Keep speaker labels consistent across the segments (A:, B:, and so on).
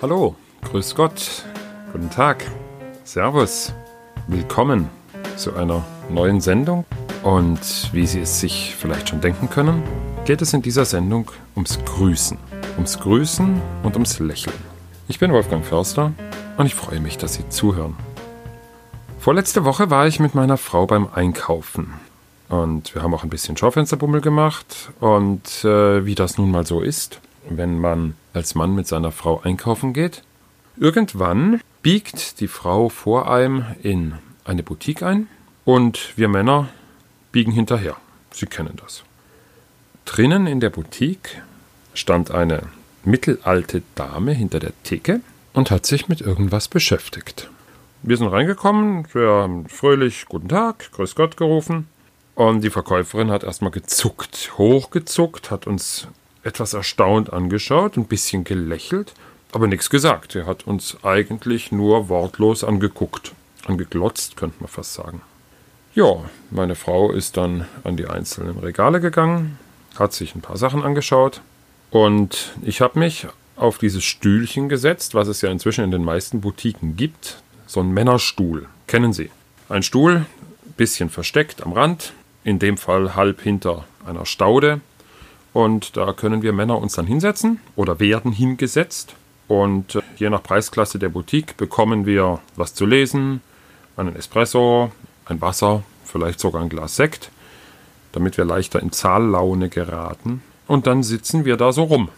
A: Hallo, grüß Gott, guten Tag, Servus, willkommen zu einer neuen Sendung. Und wie Sie es sich vielleicht schon denken können, geht es in dieser Sendung ums Grüßen. Ums Grüßen und ums Lächeln. Ich bin Wolfgang Förster und ich freue mich, dass Sie zuhören. Vorletzte Woche war ich mit meiner Frau beim Einkaufen. Und wir haben auch ein bisschen Schaufensterbummel gemacht. Und äh, wie das nun mal so ist, wenn man als Mann mit seiner Frau einkaufen geht. Irgendwann biegt die Frau vor einem in eine Boutique ein und wir Männer biegen hinterher. Sie kennen das. Drinnen in der Boutique stand eine mittelalte Dame hinter der Theke und hat sich mit irgendwas beschäftigt. Wir sind reingekommen, wir haben fröhlich Guten Tag, Grüß Gott gerufen und die Verkäuferin hat erstmal gezuckt, hochgezuckt, hat uns etwas erstaunt angeschaut, ein bisschen gelächelt, aber nichts gesagt. Er hat uns eigentlich nur wortlos angeguckt, angeglotzt, könnte man fast sagen. Ja, meine Frau ist dann an die einzelnen Regale gegangen, hat sich ein paar Sachen angeschaut und ich habe mich auf dieses Stühlchen gesetzt, was es ja inzwischen in den meisten Boutiquen gibt. So ein Männerstuhl, kennen Sie. Ein Stuhl, bisschen versteckt am Rand, in dem Fall halb hinter einer Staude, und da können wir Männer uns dann hinsetzen oder werden hingesetzt. Und äh, je nach Preisklasse der Boutique bekommen wir was zu lesen, einen Espresso, ein Wasser, vielleicht sogar ein Glas Sekt, damit wir leichter in Zahllaune geraten. Und dann sitzen wir da so rum.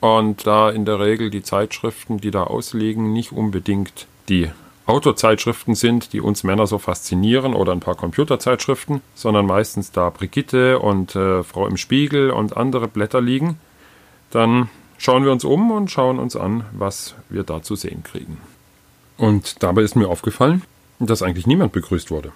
A: Und da in der Regel die Zeitschriften, die da ausliegen, nicht unbedingt die Autozeitschriften sind, die uns Männer so faszinieren oder ein paar Computerzeitschriften, sondern meistens da Brigitte und äh, Frau im Spiegel und andere Blätter liegen, dann schauen wir uns um und schauen uns an, was wir da zu sehen kriegen. Und dabei ist mir aufgefallen, dass eigentlich niemand begrüßt wurde.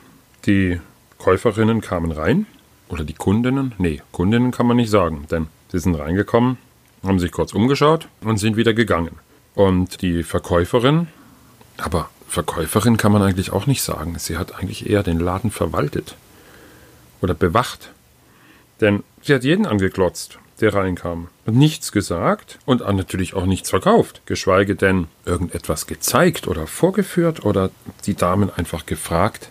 A: Die Käuferinnen kamen rein, oder die Kundinnen, nee, Kundinnen kann man nicht sagen, denn sie sind reingekommen, haben sich kurz umgeschaut und sind wieder gegangen. Und die Verkäuferin, aber Verkäuferin kann man eigentlich auch nicht sagen. Sie hat eigentlich eher den Laden verwaltet oder bewacht. Denn sie hat jeden angeglotzt, der reinkam, und nichts gesagt und natürlich auch nichts verkauft, geschweige denn irgendetwas gezeigt oder vorgeführt oder die Damen einfach gefragt,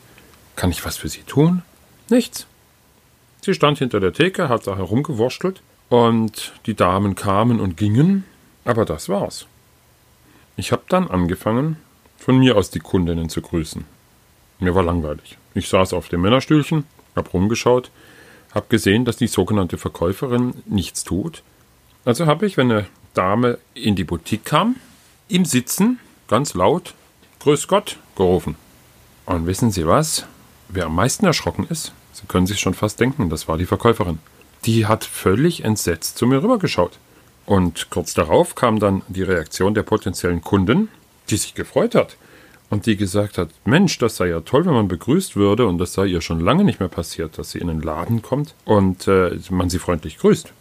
A: kann ich was für sie tun? Nichts. Sie stand hinter der Theke, hat da herumgewurschtelt und die Damen kamen und gingen, aber das war's. Ich habe dann angefangen, von mir aus die Kundinnen zu grüßen. Mir war langweilig. Ich saß auf dem Männerstühlchen, hab rumgeschaut, hab gesehen, dass die sogenannte Verkäuferin nichts tut. Also habe ich, wenn eine Dame in die Boutique kam, im Sitzen ganz laut Grüß Gott gerufen. Und wissen Sie was? Wer am meisten erschrocken ist, Sie können sich schon fast denken, das war die Verkäuferin. Die hat völlig entsetzt zu mir rübergeschaut. Und kurz darauf kam dann die Reaktion der potenziellen Kunden, die sich gefreut hat und die gesagt hat, Mensch, das sei ja toll, wenn man begrüßt würde und das sei ihr schon lange nicht mehr passiert, dass sie in den Laden kommt und äh, man sie freundlich grüßt.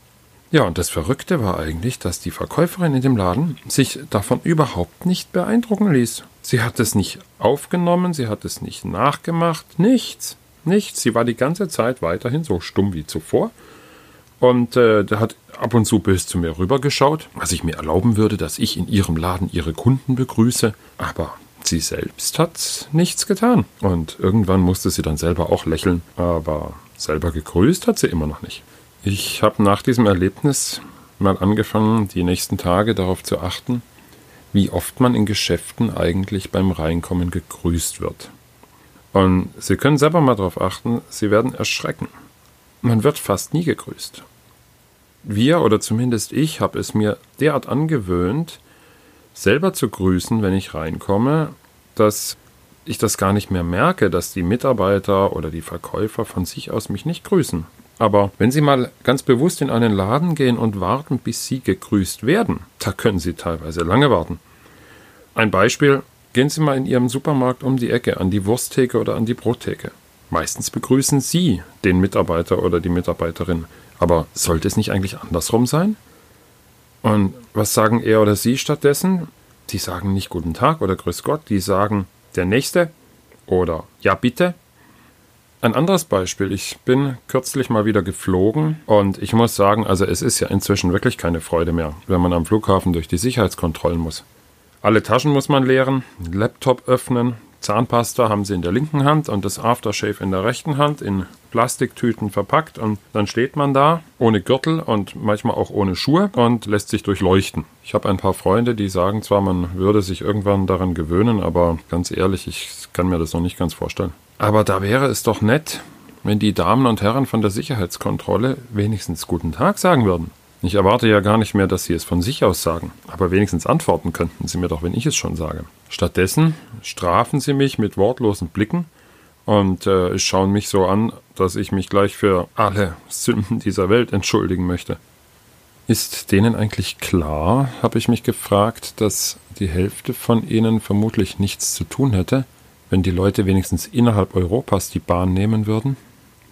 A: Ja, und das Verrückte war eigentlich, dass die Verkäuferin in dem Laden sich davon überhaupt nicht beeindrucken ließ. Sie hat es nicht aufgenommen, sie hat es nicht nachgemacht, nichts, nichts. Sie war die ganze Zeit weiterhin so stumm wie zuvor und äh, der hat ab und zu bös zu mir rübergeschaut, was ich mir erlauben würde, dass ich in ihrem Laden ihre Kunden begrüße. Aber sie selbst hat nichts getan. Und irgendwann musste sie dann selber auch lächeln. Aber selber gegrüßt hat sie immer noch nicht. Ich habe nach diesem Erlebnis mal angefangen, die nächsten Tage darauf zu achten, wie oft man in Geschäften eigentlich beim Reinkommen gegrüßt wird. Und Sie können selber mal darauf achten, Sie werden erschrecken. Man wird fast nie gegrüßt. Wir oder zumindest ich habe es mir derart angewöhnt, selber zu grüßen, wenn ich reinkomme, dass ich das gar nicht mehr merke, dass die Mitarbeiter oder die Verkäufer von sich aus mich nicht grüßen. Aber wenn Sie mal ganz bewusst in einen Laden gehen und warten, bis Sie gegrüßt werden, da können Sie teilweise lange warten. Ein Beispiel, gehen Sie mal in Ihrem Supermarkt um die Ecke an die Wursttheke oder an die Brottheke. Meistens begrüßen Sie den Mitarbeiter oder die Mitarbeiterin. Aber sollte es nicht eigentlich andersrum sein? Und was sagen er oder sie stattdessen? Die sagen nicht Guten Tag oder Grüß Gott, die sagen der Nächste oder Ja bitte. Ein anderes Beispiel, ich bin kürzlich mal wieder geflogen und ich muss sagen, also es ist ja inzwischen wirklich keine Freude mehr, wenn man am Flughafen durch die Sicherheitskontrollen muss. Alle Taschen muss man leeren, Laptop öffnen, Zahnpasta haben sie in der linken Hand und das Aftershave in der rechten Hand in Plastiktüten verpackt und dann steht man da ohne Gürtel und manchmal auch ohne Schuhe und lässt sich durchleuchten. Ich habe ein paar Freunde, die sagen zwar, man würde sich irgendwann daran gewöhnen, aber ganz ehrlich, ich kann mir das noch nicht ganz vorstellen. Aber da wäre es doch nett, wenn die Damen und Herren von der Sicherheitskontrolle wenigstens guten Tag sagen würden. Ich erwarte ja gar nicht mehr, dass Sie es von sich aus sagen, aber wenigstens antworten könnten Sie mir doch, wenn ich es schon sage. Stattdessen strafen Sie mich mit wortlosen Blicken und äh, schauen mich so an, dass ich mich gleich für alle Sünden dieser Welt entschuldigen möchte. Ist denen eigentlich klar, habe ich mich gefragt, dass die Hälfte von ihnen vermutlich nichts zu tun hätte, wenn die Leute wenigstens innerhalb Europas die Bahn nehmen würden?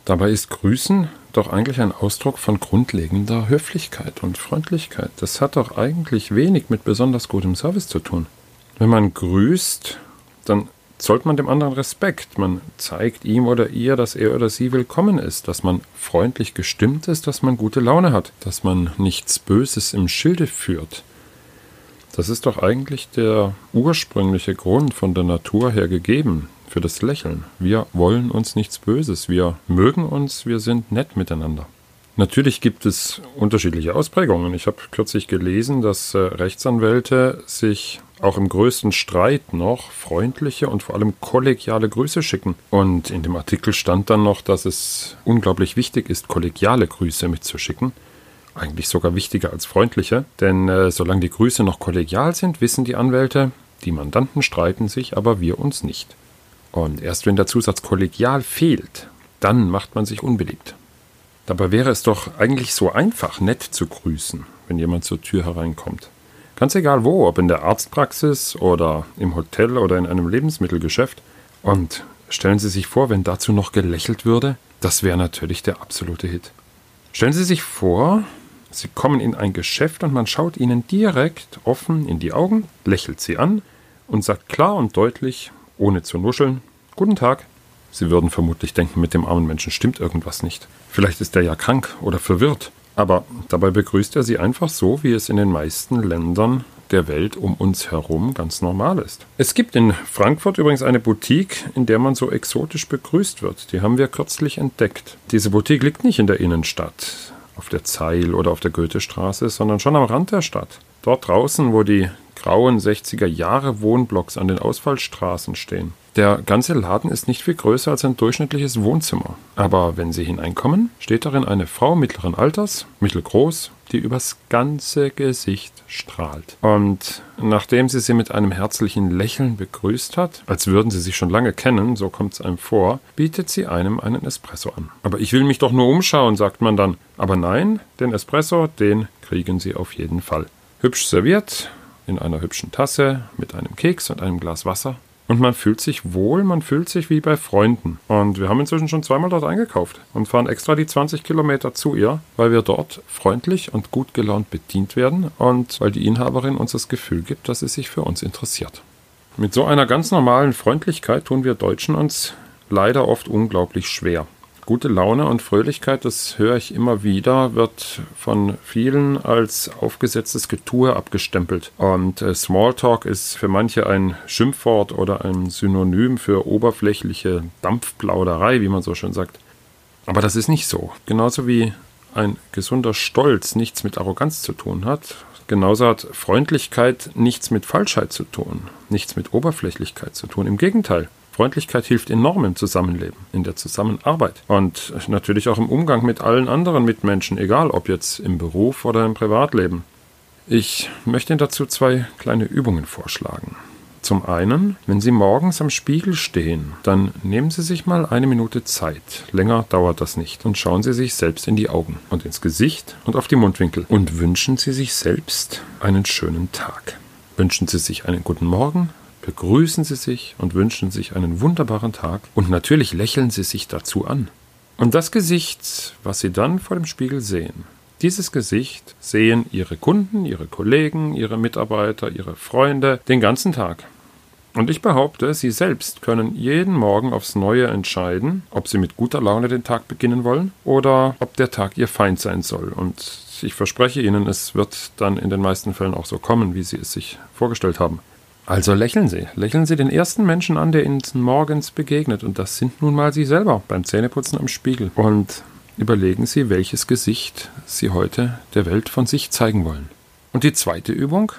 A: Dabei ist Grüßen doch eigentlich ein Ausdruck von grundlegender Höflichkeit und Freundlichkeit. Das hat doch eigentlich wenig mit besonders gutem Service zu tun. Wenn man grüßt, dann zollt man dem anderen Respekt. Man zeigt ihm oder ihr, dass er oder sie willkommen ist, dass man freundlich gestimmt ist, dass man gute Laune hat, dass man nichts Böses im Schilde führt. Das ist doch eigentlich der ursprüngliche Grund von der Natur her gegeben, für das Lächeln. Wir wollen uns nichts Böses. Wir mögen uns, wir sind nett miteinander. Natürlich gibt es unterschiedliche Ausprägungen. Ich habe kürzlich gelesen, dass äh, Rechtsanwälte sich auch im größten Streit noch freundliche und vor allem kollegiale Grüße schicken. Und in dem Artikel stand dann noch, dass es unglaublich wichtig ist, kollegiale Grüße mitzuschicken. Eigentlich sogar wichtiger als freundliche, denn äh, solange die Grüße noch kollegial sind, wissen die Anwälte, die Mandanten streiten sich, aber wir uns nicht. Und erst wenn der Zusatz kollegial fehlt, dann macht man sich unbeliebt. Dabei wäre es doch eigentlich so einfach, nett zu grüßen, wenn jemand zur Tür hereinkommt. Ganz egal wo, ob in der Arztpraxis oder im Hotel oder in einem Lebensmittelgeschäft. Und stellen Sie sich vor, wenn dazu noch gelächelt würde, das wäre natürlich der absolute Hit. Stellen Sie sich vor, Sie kommen in ein Geschäft und man schaut Ihnen direkt offen in die Augen, lächelt Sie an und sagt klar und deutlich, ohne zu nuscheln. Guten Tag. Sie würden vermutlich denken, mit dem armen Menschen stimmt irgendwas nicht. Vielleicht ist er ja krank oder verwirrt. Aber dabei begrüßt er sie einfach so, wie es in den meisten Ländern der Welt um uns herum ganz normal ist. Es gibt in Frankfurt übrigens eine Boutique, in der man so exotisch begrüßt wird. Die haben wir kürzlich entdeckt. Diese Boutique liegt nicht in der Innenstadt, auf der Zeil oder auf der Goethestraße, sondern schon am Rand der Stadt. Dort draußen, wo die grauen 60er Jahre Wohnblocks an den Ausfallstraßen stehen. Der ganze Laden ist nicht viel größer als ein durchschnittliches Wohnzimmer. Aber wenn Sie hineinkommen, steht darin eine Frau mittleren Alters, mittelgroß, die übers ganze Gesicht strahlt. Und nachdem sie sie mit einem herzlichen Lächeln begrüßt hat, als würden sie sich schon lange kennen, so kommt es einem vor, bietet sie einem einen Espresso an. Aber ich will mich doch nur umschauen, sagt man dann. Aber nein, den Espresso, den kriegen Sie auf jeden Fall. Hübsch serviert, in einer hübschen Tasse mit einem Keks und einem Glas Wasser. Und man fühlt sich wohl, man fühlt sich wie bei Freunden. Und wir haben inzwischen schon zweimal dort eingekauft und fahren extra die 20 Kilometer zu ihr, weil wir dort freundlich und gut gelaunt bedient werden und weil die Inhaberin uns das Gefühl gibt, dass sie sich für uns interessiert. Mit so einer ganz normalen Freundlichkeit tun wir Deutschen uns leider oft unglaublich schwer gute Laune und Fröhlichkeit, das höre ich immer wieder, wird von vielen als aufgesetztes Getue abgestempelt. Und äh, Smalltalk ist für manche ein Schimpfwort oder ein Synonym für oberflächliche Dampfplauderei, wie man so schön sagt. Aber das ist nicht so. Genauso wie ein gesunder Stolz nichts mit Arroganz zu tun hat, genauso hat Freundlichkeit nichts mit Falschheit zu tun, nichts mit Oberflächlichkeit zu tun. Im Gegenteil. Freundlichkeit hilft enorm im Zusammenleben, in der Zusammenarbeit und natürlich auch im Umgang mit allen anderen Mitmenschen, egal ob jetzt im Beruf oder im Privatleben. Ich möchte Ihnen dazu zwei kleine Übungen vorschlagen. Zum einen, wenn Sie morgens am Spiegel stehen, dann nehmen Sie sich mal eine Minute Zeit, länger dauert das nicht, und schauen Sie sich selbst in die Augen und ins Gesicht und auf die Mundwinkel und wünschen Sie sich selbst einen schönen Tag. Wünschen Sie sich einen guten Morgen, begrüßen Sie sich und wünschen sich einen wunderbaren Tag und natürlich lächeln Sie sich dazu an. Und das Gesicht, was Sie dann vor dem Spiegel sehen, dieses Gesicht sehen Ihre Kunden, Ihre Kollegen, Ihre Mitarbeiter, Ihre Freunde den ganzen Tag. Und ich behaupte, Sie selbst können jeden Morgen aufs Neue entscheiden, ob Sie mit guter Laune den Tag beginnen wollen oder ob der Tag Ihr Feind sein soll. Und ich verspreche Ihnen, es wird dann in den meisten Fällen auch so kommen, wie Sie es sich vorgestellt haben. Also lächeln Sie. Lächeln Sie den ersten Menschen an, der Ihnen morgens begegnet. Und das sind nun mal Sie selber beim Zähneputzen am Spiegel. Und überlegen Sie, welches Gesicht Sie heute der Welt von sich zeigen wollen. Und die zweite Übung.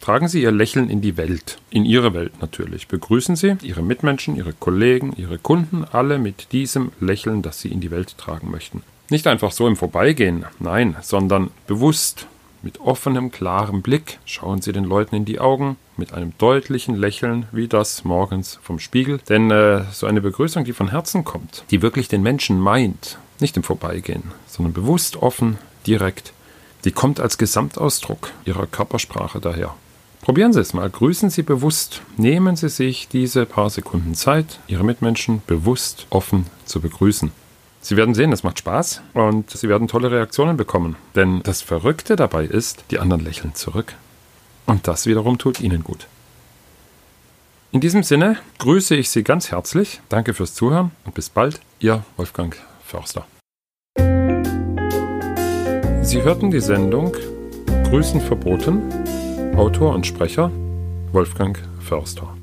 A: Tragen Sie Ihr Lächeln in die Welt, in Ihre Welt natürlich. Begrüßen Sie Ihre Mitmenschen, Ihre Kollegen, Ihre Kunden, alle mit diesem Lächeln, das Sie in die Welt tragen möchten. Nicht einfach so im Vorbeigehen, nein, sondern bewusst, mit offenem, klarem Blick schauen Sie den Leuten in die Augen, mit einem deutlichen Lächeln, wie das morgens vom Spiegel. Denn äh, so eine Begrüßung, die von Herzen kommt, die wirklich den Menschen meint, nicht im Vorbeigehen, sondern bewusst, offen, direkt, die kommt als Gesamtausdruck Ihrer Körpersprache daher. Probieren Sie es mal, grüßen Sie bewusst, nehmen Sie sich diese paar Sekunden Zeit, Ihre Mitmenschen bewusst offen zu begrüßen. Sie werden sehen, es macht Spaß und Sie werden tolle Reaktionen bekommen. Denn das Verrückte dabei ist, die anderen lächeln zurück. Und das wiederum tut Ihnen gut. In diesem Sinne grüße ich Sie ganz herzlich. Danke fürs Zuhören und bis bald, Ihr Wolfgang Förster. Sie hörten die Sendung Grüßen verboten Autor und Sprecher Wolfgang Förster